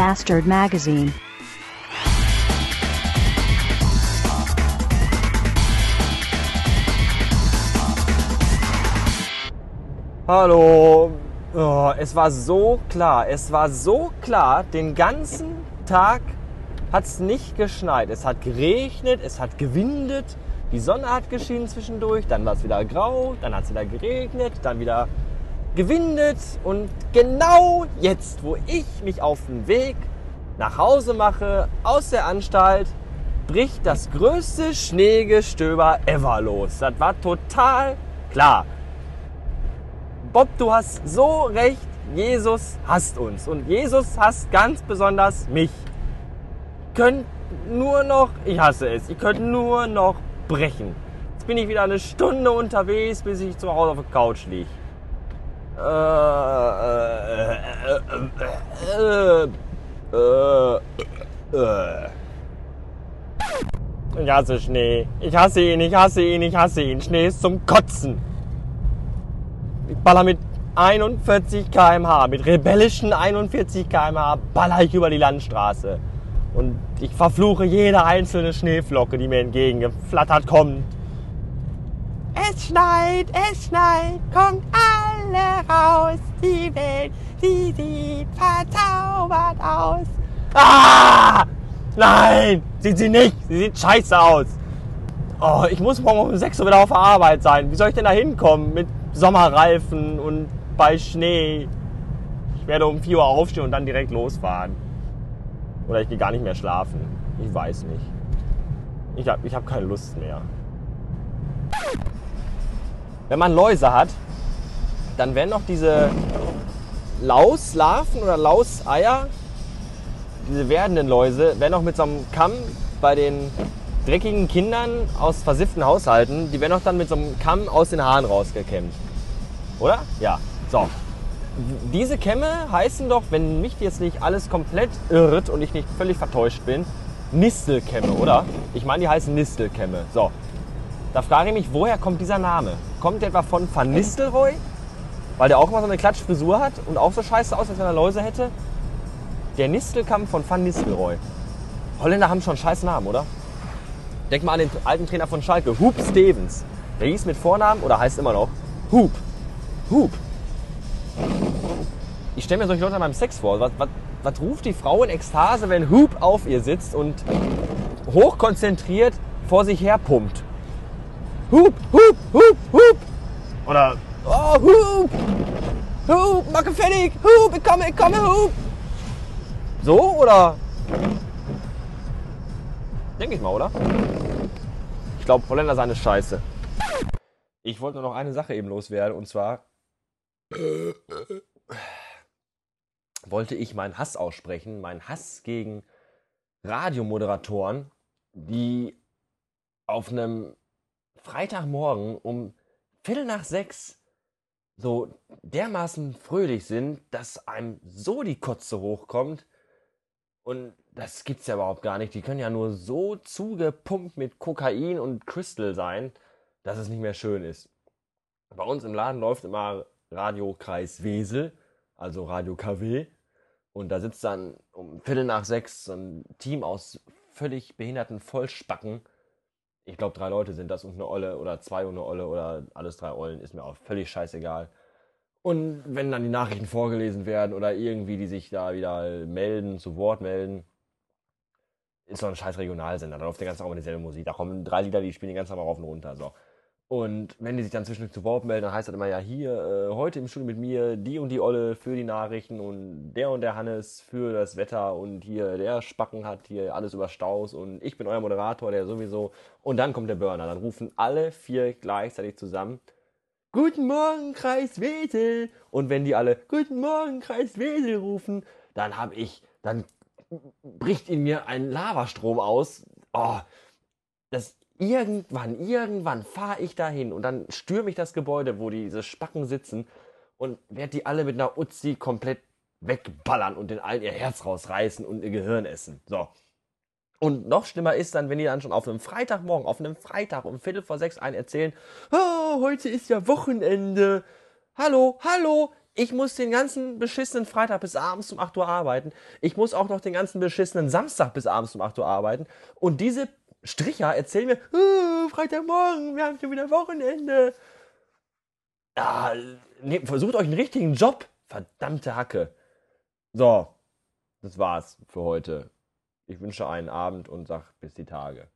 Bastard Magazine. Hallo. Oh, es war so klar, es war so klar, den ganzen Tag hat es nicht geschneit. Es hat geregnet, es hat gewindet, die Sonne hat geschienen zwischendurch, dann war es wieder grau, dann hat es wieder geregnet, dann wieder gewindet. Und genau jetzt, wo ich mich auf den Weg nach Hause mache, aus der Anstalt, bricht das größte Schneegestöber ever los. Das war total klar. Bob, du hast so recht, Jesus hasst uns. Und Jesus hasst ganz besonders mich. Könnt nur noch, ich hasse es, ihr könnt nur noch brechen. Jetzt bin ich wieder eine Stunde unterwegs, bis ich zu Hause auf der Couch liege. Äh, äh, äh, äh, äh, ich hasse Schnee. Ich hasse ihn, ich hasse ihn, ich hasse ihn. Schnee ist zum Kotzen. Ich baller mit 41 km/h, mit rebellischen 41 km/h baller ich über die Landstraße. Und ich verfluche jede einzelne Schneeflocke, die mir entgegengeflattert kommt. Es schneit, es schneit, kommt alle raus. Die Welt, die sieht verzaubert aus. Ah! Nein, sieht sie nicht. Sie sieht scheiße aus. Oh, ich muss morgen um 6 Uhr wieder auf der Arbeit sein. Wie soll ich denn da hinkommen? Mit Sommerreifen und bei Schnee. Ich werde um 4 Uhr aufstehen und dann direkt losfahren. Oder ich gehe gar nicht mehr schlafen. Ich weiß nicht. Ich habe ich hab keine Lust mehr. Wenn man Läuse hat, dann werden noch diese Lauslarven oder Lauseier, diese werdenden Läuse, werden auch mit so einem Kamm bei den dreckigen Kindern aus versifften Haushalten, die werden auch dann mit so einem Kamm aus den Haaren rausgekämmt. Oder? Ja. So. Diese Kämme heißen doch, wenn mich jetzt nicht alles komplett irrt und ich nicht völlig vertäuscht bin, Nistelkämme, oder? Ich meine, die heißen Nistelkämme. So. Da frage ich mich, woher kommt dieser Name? Kommt der etwa von Van Nistelrooy? Weil der auch mal so eine Klatschfrisur hat und auch so scheiße aus, als wenn er Läuse hätte? Der Nistelkamm von Van Nistelrooy. Holländer haben schon scheiß Namen, oder? Denk mal an den alten Trainer von Schalke, Hoop Stevens. Der hieß mit Vornamen oder heißt immer noch Hoop. Hoop. Ich stelle mir solche Leute beim Sex vor. Was, was, was ruft die Frau in Ekstase, wenn Hoop auf ihr sitzt und hochkonzentriert vor sich her pumpt? Hoop, Hoop, Hoop, Hoop. Oder, oh, Hoop. Hoop, mach fertig. Hoop, ich komme, ich komme, Hoop. So, oder? Denke ich mal, oder? Ich glaube, Holländer seine Scheiße. Ich wollte nur noch eine Sache eben loswerden und zwar wollte ich meinen Hass aussprechen, meinen Hass gegen Radiomoderatoren, die auf einem Freitagmorgen um Viertel nach sechs so dermaßen fröhlich sind, dass einem so die Kotze hochkommt. Und das gibt's ja überhaupt gar nicht. Die können ja nur so zugepumpt mit Kokain und Crystal sein, dass es nicht mehr schön ist. Bei uns im Laden läuft immer Radiokreis Wesel, also Radio KW. Und da sitzt dann um Viertel nach sechs so ein Team aus völlig behinderten Vollspacken. Ich glaube, drei Leute sind das und eine Olle oder zwei und eine Olle oder alles drei Ollen, ist mir auch völlig scheißegal. Und wenn dann die Nachrichten vorgelesen werden oder irgendwie die sich da wieder melden, zu Wort melden, ist doch ein scheiß Regionalsender. Da läuft der ganze Tag immer dieselbe Musik. Da kommen drei Lieder, die spielen den ganzen Tag rauf und runter. So. Und wenn die sich dann zwischendurch zu Wort melden, dann heißt das immer, ja, hier, äh, heute im Studio mit mir, die und die Olle für die Nachrichten und der und der Hannes für das Wetter und hier, der Spacken hat hier alles über Staus und ich bin euer Moderator, der sowieso. Und dann kommt der Burner. Dann rufen alle vier gleichzeitig zusammen. Guten Morgen, Kreis Wesel! Und wenn die alle Guten Morgen, Kreis Wesel rufen, dann hab ich, dann bricht in mir ein Lavastrom aus. Oh, das irgendwann, irgendwann fahre ich dahin und dann stürme ich das Gebäude, wo diese Spacken sitzen und werde die alle mit einer Uzi komplett wegballern und den allen ihr Herz rausreißen und ihr Gehirn essen. So. Und noch schlimmer ist dann, wenn die dann schon auf einem Freitagmorgen, auf einem Freitag um Viertel vor sechs ein erzählen, oh, heute ist ja Wochenende. Hallo, hallo, Ich muss den ganzen beschissenen Freitag bis abends um 8 Uhr arbeiten. Ich muss auch noch den ganzen beschissenen Samstag bis abends um 8 Uhr arbeiten. Und diese Stricher erzählen mir, oh, Freitagmorgen, wir haben schon wieder Wochenende. Ja, nee, versucht euch einen richtigen Job. Verdammte Hacke. So, das war's für heute. Ich wünsche einen Abend und sag bis die Tage.